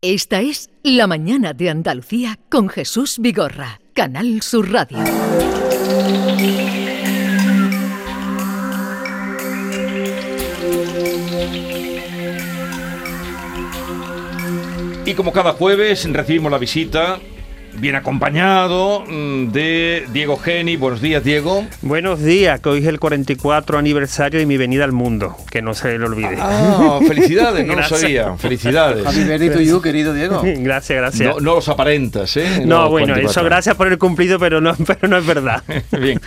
Esta es La Mañana de Andalucía con Jesús Vigorra, Canal Sur Radio. Y como cada jueves recibimos la visita bien acompañado mm, de Diego Geni. Buenos días, Diego. Buenos días, que hoy es el 44 aniversario de mi venida al mundo, que no se le olvide. Ah, felicidades, no lo sabía. Felicidades. Happy birthday to you, querido Diego. gracias, gracias. No, los aparentas, ¿eh? No, bueno, eso gracias por el cumplido, pero no, pero no es verdad. bien.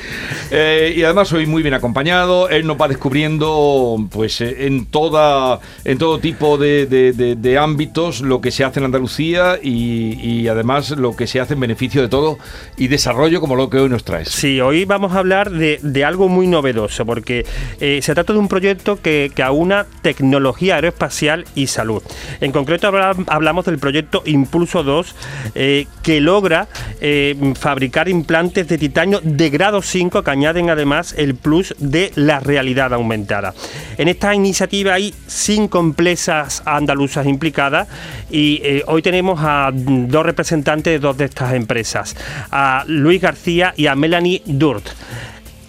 Eh, y además hoy muy bien acompañado. Él nos va descubriendo, pues, eh, en toda, en todo tipo de, de, ámbitos lo que se hace en Andalucía y, y además lo que se hace en beneficio de todo y desarrollo como lo que hoy nos traes. Sí, hoy vamos a hablar de, algo muy novedoso, porque eh, se trata de un proyecto que, que aúna tecnología aeroespacial y salud. En concreto hablamos del proyecto Impulso 2, eh, que logra eh, fabricar implantes de titanio de grado 5 que añaden además el plus de la realidad aumentada. En esta iniciativa hay cinco empresas andaluzas implicadas y hoy tenemos a dos representantes de dos de estas empresas, a Luis García y a Melanie Durt.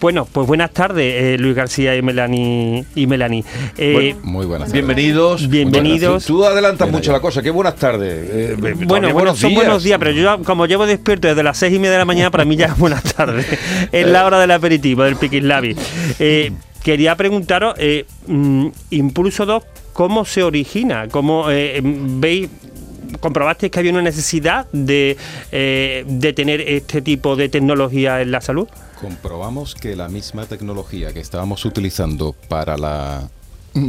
Bueno, pues buenas tardes, eh, Luis García y Melanie. Y Melanie. Eh, muy buenas tardes. Bienvenidos. Bienvenidos. Tú, adelantas mucho la cosa, qué buenas tardes. Eh, bueno, buenos son buenos días, pero yo como llevo despierto desde las seis y media de la mañana, para mí ya es buenas tardes. es la hora del aperitivo, del piquislavi. quería preguntaros, mm, Impulso 2, ¿cómo se origina? ¿Cómo veis comprobaste que había una necesidad de, eh, de tener este tipo de tecnología en la salud? Comprobamos que la misma tecnología que estábamos utilizando para la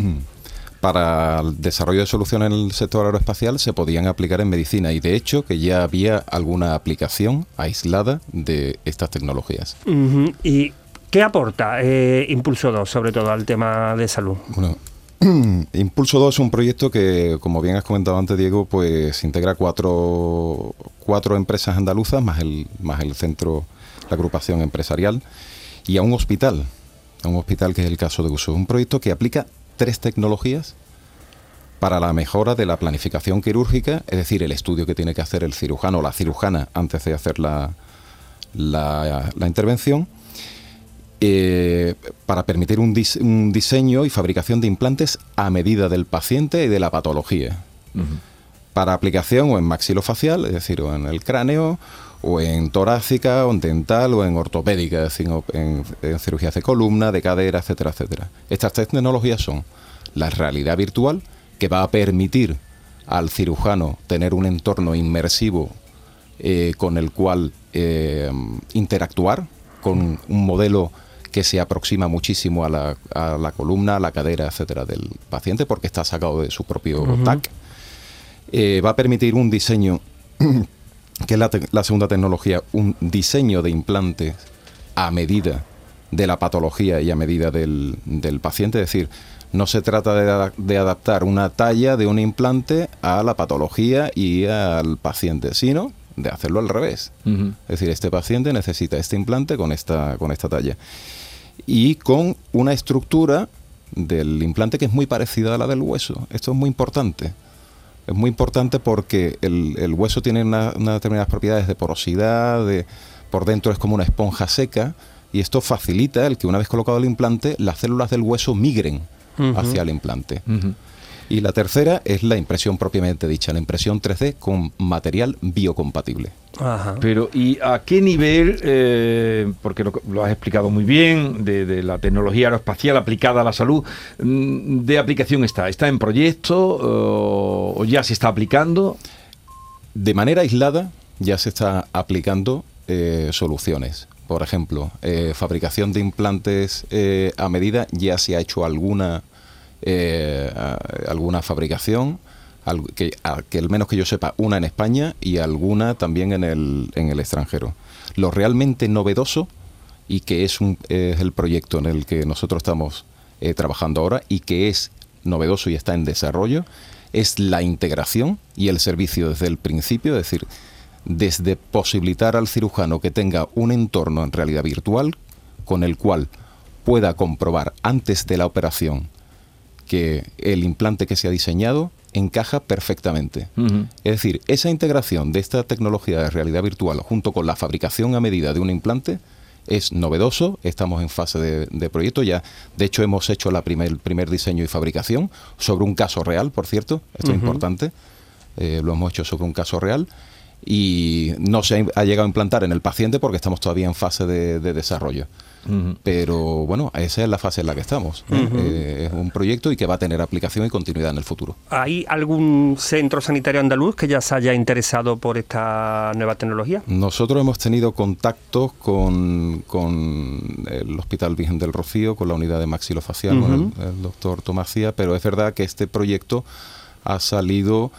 para el desarrollo de soluciones en el sector aeroespacial se podían aplicar en medicina y de hecho que ya había alguna aplicación aislada de estas tecnologías. ¿Y qué aporta eh, Impulso 2 sobre todo al tema de salud? Bueno, Impulso 2 es un proyecto que, como bien has comentado antes, Diego, pues integra cuatro, cuatro empresas andaluzas, más el, más el centro, la agrupación empresarial, y a un hospital, a un hospital que es el caso de uso. Un proyecto que aplica tres tecnologías para la mejora de la planificación quirúrgica, es decir, el estudio que tiene que hacer el cirujano o la cirujana antes de hacer la, la intervención eh, para permitir un, diseño y fabricación de implantes a medida del paciente y de la patología. Para aplicación o en maxilofacial, es decir, o en el cráneo, o en torácica, o en dental, o en ortopédica, es decir, en, en cirugías de columna, de cadera, etcétera, etcétera. Estas tecnologías son la realidad virtual, que va a permitir al cirujano tener un entorno inmersivo eh, con el cual eh, interactuar con un modelo que se aproxima muchísimo a la, a la columna, a la cadera, etcétera, del paciente, porque está sacado de su propio TAC. Eh, va a permitir un diseño, que es la, segunda tecnología, un diseño de implantes a medida de la patología y a medida del, paciente, es decir, no se trata de, de, adaptar una talla de un implante a la patología y al paciente, sino de hacerlo al revés. Es decir, este paciente necesita este implante con esta, con esta talla y con una estructura del implante que es muy parecida a la del hueso. Esto es muy importante. Es muy importante porque el, hueso tiene unas determinadas propiedades de porosidad, de, por dentro es como una esponja seca, y esto facilita el que una vez colocado el implante, las células del hueso migren hacia el implante. Y la tercera es la impresión propiamente dicha, la impresión 3D con material biocompatible. Pero, ¿y a qué nivel, eh, porque lo, has explicado muy bien, de, la tecnología aeroespacial aplicada a la salud, mm, de aplicación está? ¿Está en proyecto o ya se está aplicando? De manera aislada ya se está aplicando eh, soluciones. Por ejemplo, eh, fabricación de implantes a medida, ya se ha hecho alguna eh, alguna fabricación, que, que al menos que yo sepa, una en España y alguna también en el, en el extranjero. Lo realmente novedoso y que es, un, es el proyecto en el que nosotros estamos eh, trabajando ahora y que es novedoso y está en desarrollo, es la integración y el servicio desde el principio, es decir, desde posibilitar al cirujano que tenga un entorno en realidad virtual con el cual pueda comprobar antes de la operación que el implante que se ha diseñado encaja perfectamente. Es decir, esa integración de esta tecnología de realidad virtual junto con la fabricación a medida de un implante es novedoso, estamos en fase de, de proyecto ya, de hecho hemos hecho la primer, el primer diseño y fabricación sobre un caso real, por cierto, esto es importante, eh, lo hemos hecho sobre un caso real y no se ha, llegado a implantar en el paciente porque estamos todavía en fase de, de desarrollo. Pero bueno, esa es la fase en la que estamos. Eh, es un proyecto y que va a tener aplicación y continuidad en el futuro. ¿Hay algún centro sanitario andaluz que ya se haya interesado por esta nueva tecnología? Nosotros hemos tenido contactos con, con el Hospital Virgen del Rocío, con la unidad de maxilofacial, con el, el doctor Tomasía, pero es verdad que este proyecto ha salido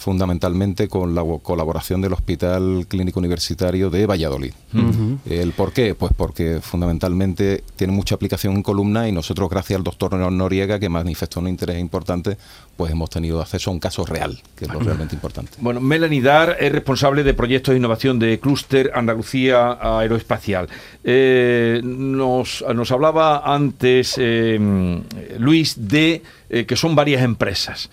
fundamentalmente con la colaboración del Hospital Clínico Universitario de Valladolid. ¿El por qué? Pues porque fundamentalmente tiene mucha aplicación en columna y nosotros, gracias al doctor Noriega, que manifestó un interés importante, pues hemos tenido acceso a un caso real, que es lo realmente importante. Bueno, Melanie Dar es responsable de proyectos de innovación de Clúster Andalucía Aeroespacial. Eh, nos, nos hablaba antes eh, Luis de eh, que son varias empresas.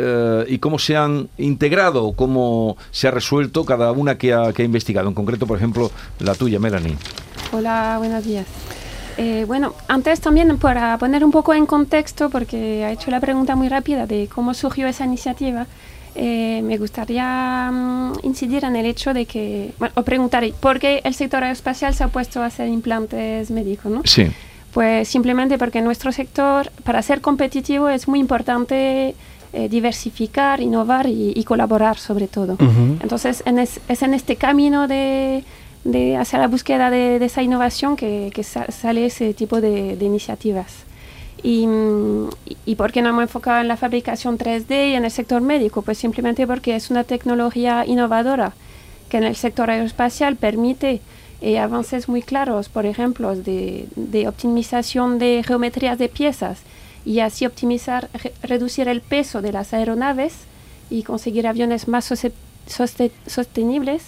Eh, y cómo se han integrado, cómo se ha resuelto cada una que ha, que ha investigado. En concreto, por ejemplo, la tuya, Melanie. Hola, buenos días. Eh, bueno, antes también para poner un poco en contexto, porque ha hecho la pregunta muy rápida de cómo surgió esa iniciativa, eh, me gustaría mm, incidir en el hecho de que, bueno, o preguntar, ¿por qué el sector aeroespacial se ha puesto a hacer implantes médicos? ¿no? Sí. Pues simplemente porque nuestro sector, para ser competitivo, es muy importante eh, diversificar, innovar y, y, colaborar sobre todo. Entonces en es, es, en este camino de, de hacia la búsqueda de, de esa innovación que, que sa sale ese tipo de, de iniciativas. Y, y, por qué no hemos enfocado en la fabricación 3D y en el sector médico? Pues simplemente porque es una tecnología innovadora que en el sector aeroespacial permite eh, avances muy claros, por ejemplo, de, de optimización de geometrías de piezas y así optimizar, re, reducir el peso de las aeronaves y conseguir aviones más soste, sostenibles.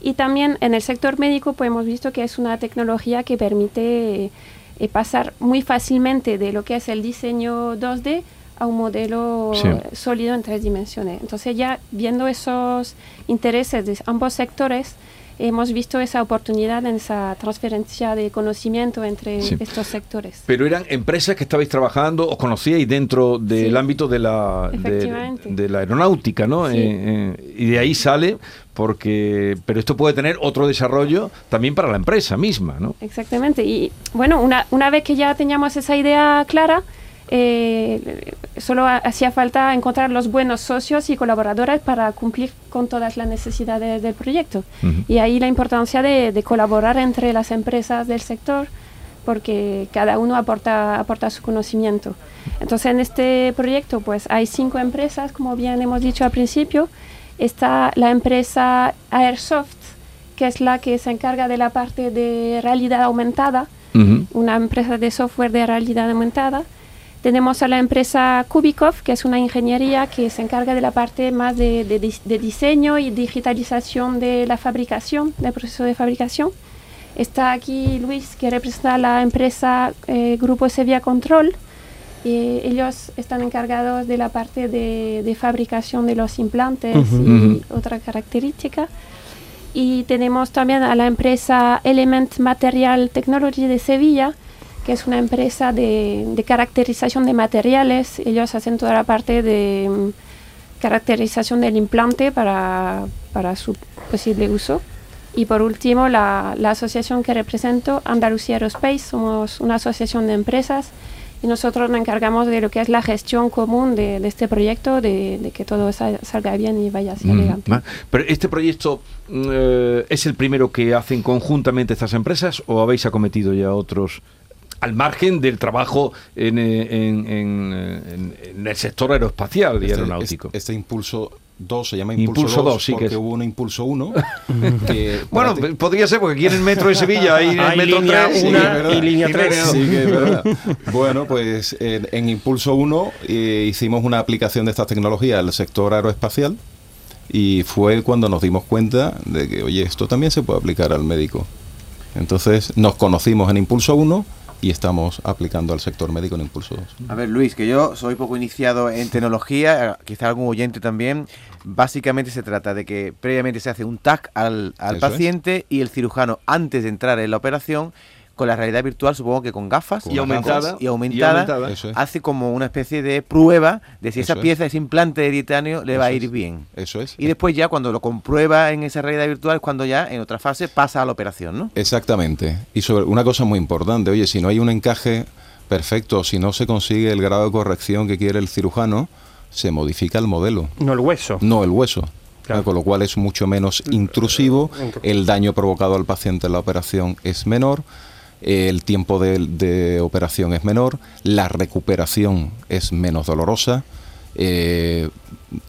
Y también en el sector médico pues hemos visto que es una tecnología que permite eh, pasar muy fácilmente de lo que es el diseño 2D a un modelo sí. sólido en tres dimensiones. Entonces ya viendo esos intereses de ambos sectores, hemos visto esa oportunidad en esa transferencia de conocimiento entre sí. estos sectores. Pero eran empresas que estabais trabajando, os conocíais dentro del sí. ámbito de la, de, de, la aeronáutica, ¿no? Sí. Eh, eh, y de ahí sale porque pero esto puede tener otro desarrollo también para la empresa misma, ¿no? Exactamente. Y bueno, una, una vez que ya teníamos esa idea clara, eh, solo hacía falta encontrar los buenos socios y colaboradores para cumplir con todas las necesidades del proyecto. Uh -huh. Y ahí la importancia de, de, colaborar entre las empresas del sector, porque cada uno aporta, aporta su conocimiento. Entonces, en este proyecto, pues hay cinco empresas, como bien hemos dicho al principio. Está la empresa Airsoft, que es la que se encarga de la parte de realidad aumentada, uh -huh. una empresa de software de realidad aumentada. Tenemos a la empresa Kubikov, que es una ingeniería que se encarga de la parte más de, de, de diseño y digitalización de la fabricación, del proceso de fabricación. Está aquí Luis, que representa la empresa eh, Grupo Sevilla Control. Eh, ellos están encargados de la parte de, de fabricación de los implantes uh -huh, y uh -huh. otra característica. Y tenemos también a la empresa Element Material Technology de Sevilla, que es una empresa de, de, caracterización de materiales. Ellos hacen toda la parte de um, caracterización del implante para, para, su posible uso. Y por último, la, la, asociación que represento, Andalucía Aerospace, somos una asociación de empresas y nosotros nos encargamos de lo que es la gestión común de, de este proyecto, de, de, que todo salga bien y vaya hacia mm, adelante. Pero este proyecto eh, es el primero que hacen conjuntamente estas empresas o habéis acometido ya otros al margen del trabajo en, en, en, en el sector aeroespacial y este, aeronáutico. Este, este impulso 2 se llama Impulso, Impulso 2, sí porque que hubo un Impulso 1. bueno, ti... podría ser, porque aquí en el metro de Sevilla hay, metro línea 3 una sí, y línea 3. Sí, que es verdad. bueno, pues en, en Impulso 1 eh, hicimos una aplicación de estas tecnologías al sector aeroespacial y fue cuando nos dimos cuenta de que, oye, esto también se puede aplicar al médico. Entonces nos conocimos en Impulso 1 y estamos aplicando al sector médico en Impulso 2. A ver, Luis, que yo soy poco iniciado en tecnología, eh, quizá algún oyente también. Básicamente se trata de que previamente se hace un TAC al, al es. paciente y el cirujano, antes de entrar en la operación, con la realidad virtual, supongo que con gafas Con Y aumentada. gafas y aumentada, es. hace como una especie de prueba de si Eso esa es. pieza, ese implante de titanio, le va a ir es. bien. Eso es. Y después ya cuando lo comprueba en esa realidad virtual es cuando ya en otra fase pasa a la operación, ¿no? Exactamente. Y sobre una cosa muy importante, oye, si no hay un encaje perfecto, si no se consigue el grado de corrección que quiere el cirujano, se modifica el modelo, No el hueso. no el hueso. Claro. Con lo cual es mucho menos intrusivo, el daño provocado al paciente en la operación es menor, el tiempo de, de operación es menor, la recuperación es menos dolorosa, eh,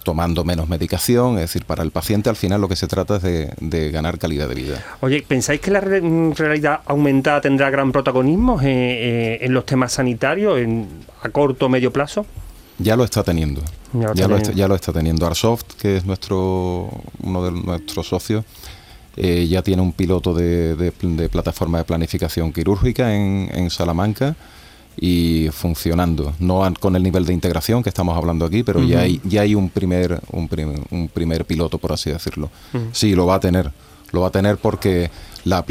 tomando menos medicación, es decir, para el paciente al final lo que se trata es de, de ganar calidad de vida. Oye, ¿pensáis que la re- mm, realidad aumentada tendrá gran protagonismo eh, eh, en los temas sanitarios en, a corto o medio plazo? Ya lo está teniendo. Ya lo Ya, está, ya lo está teniendo. Arsoft, que es nuestro uno de nuestros socios, eh, ya tiene un piloto de, de- de plataforma de planificación quirúrgica en, en Salamanca y funcionando. No con el nivel de integración que estamos hablando aquí, pero ya hay ya hay un primer un, prim- un primer piloto, por así decirlo. Sí, lo va a tener. Lo va a tener porque la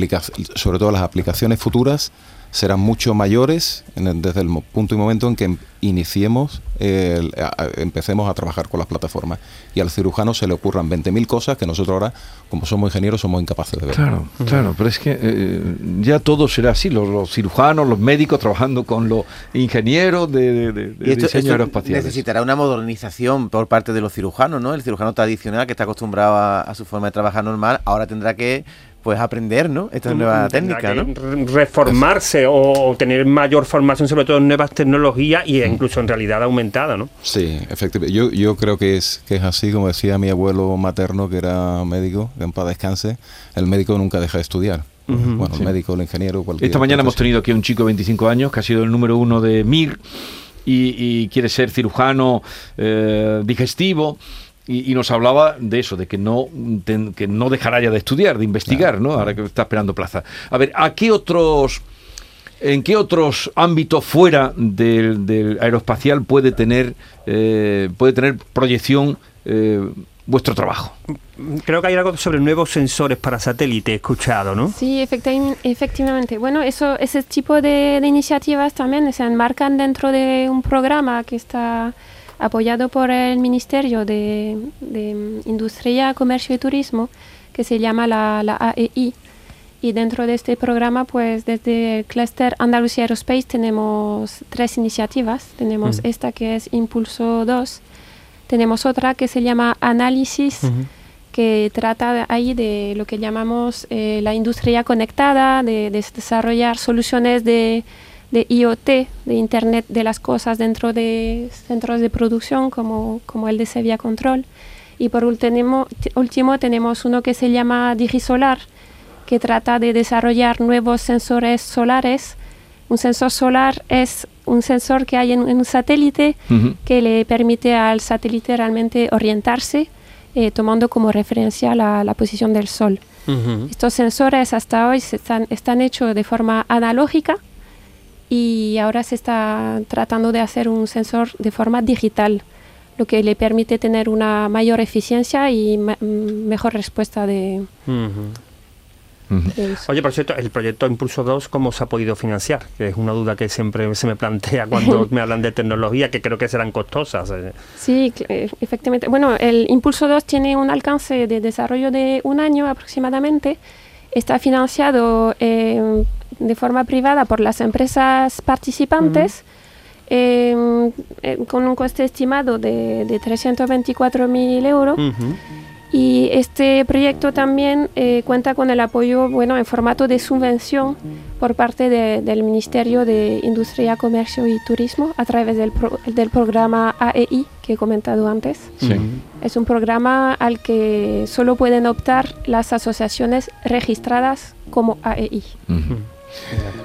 sobre todo las aplicaciones futuras serán mucho mayores en el- desde el punto y momento en que em- iniciemos, el- a- a- empecemos a trabajar con las plataformas. Y al cirujano se le ocurran 20.000 cosas que nosotros ahora, como somos ingenieros, somos incapaces de ver. Claro, claro, pero es que eh, ya todo será así, los, los cirujanos, los médicos trabajando con los ingenieros de, de- de- de Y esto, diseño esto aeroespacial. necesitará una modernización por parte de los cirujanos, ¿no? El cirujano tradicional que está acostumbrado a, a su forma de trabajar normal, ahora tendrá que pues aprender, ¿no? Esta nueva técnica, ¿no? re- Reformarse o, o tener mayor formación, sobre todo en nuevas tecnologías y incluso en realidad aumentada, ¿no? Sí, efectivamente. Yo, yo creo que es, que es así, como decía mi abuelo materno, que era médico, que en paz descanse, el médico nunca deja de estudiar. bueno, sí. el médico, el ingeniero, cualquier Esta mañana hemos tenido aquí a un chico de 25 años que ha sido el número uno de MIR y, y quiere ser cirujano eh, digestivo. Y, y nos hablaba de eso, de que no, ten- que no dejará ya de estudiar, de investigar, ¿no? Ahora que está esperando plaza. A ver, ¿a qué otros, en qué otros ámbitos fuera del, del aeroespacial puede tener, eh, puede tener proyección eh, vuestro trabajo? Creo que hay algo sobre nuevos sensores para satélite, he escuchado, ¿no? Sí, efecti- efectivamente. Bueno, eso, ese tipo de, de iniciativas también se enmarcan dentro de un programa que está apoyado por el Ministerio de, de Industria, Comercio y Turismo, que se llama la, la AEI. Y dentro de este programa, pues desde el clúster Andalucía Aerospace tenemos tres iniciativas. Tenemos Ujú. esta que es Impulso 2, tenemos otra que se llama Análisis, que trata ahí de lo que llamamos eh, la industria conectada, de, de desarrollar soluciones de, de IoT, de Internet de las cosas dentro de centros de producción como, como el de Sevilla Control. Y por último, último tenemos uno que se llama Digisolar, que trata de desarrollar nuevos sensores solares. Un sensor solar es un sensor que hay en, en un satélite Ujú. que le permite al satélite realmente orientarse eh, tomando como referencia la, la posición del Sol. Ujú. Estos sensores hasta hoy se están, están hechos de forma analógica y ahora se está tratando de hacer un sensor de forma digital, lo que le permite tener una mayor eficiencia y ma- mm, mejor respuesta de. Oye, por cierto, el proyecto Impulso 2, ¿cómo se ha podido financiar? Que es una duda que siempre se me plantea cuando me hablan de tecnología, que creo que serán costosas. eh. Sí, eh, efectivamente. Bueno, el Impulso 2 tiene un alcance de desarrollo de un año aproximadamente. Está financiado eh, de forma privada por las empresas participantes eh, eh, con un coste estimado de, de 324.000 euros. Ujú. Y este proyecto también eh, cuenta con el apoyo, bueno, en formato de subvención por parte de- del Ministerio de Industria, Comercio y Turismo a través del, pro- del programa AEI que he comentado antes. Sí. Es un programa al que solo pueden optar las asociaciones registradas como AEI. Ujú.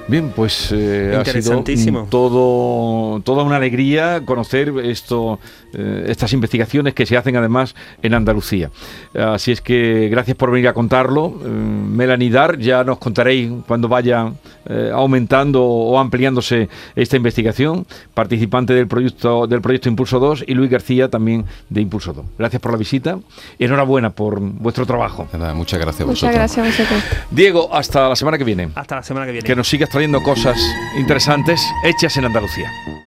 Bien, pues eh, ha sido todo, toda una alegría conocer esto, eh, estas investigaciones que se hacen además en Andalucía. Así es que gracias por venir a contarlo. Eh, Melanie Dar, ya nos contaréis cuando vaya eh, aumentando o ampliándose esta investigación, participante del proyecto, del proyecto Impulso 2 y Luis García también de Impulso 2. Gracias por la visita. Enhorabuena por vuestro trabajo. Nada, muchas gracias a Muchas vosotros. gracias a vosotros. Diego, hasta la semana que viene. Hasta la semana que Que nos sigas trayendo cosas interesantes hechas en Andalucía.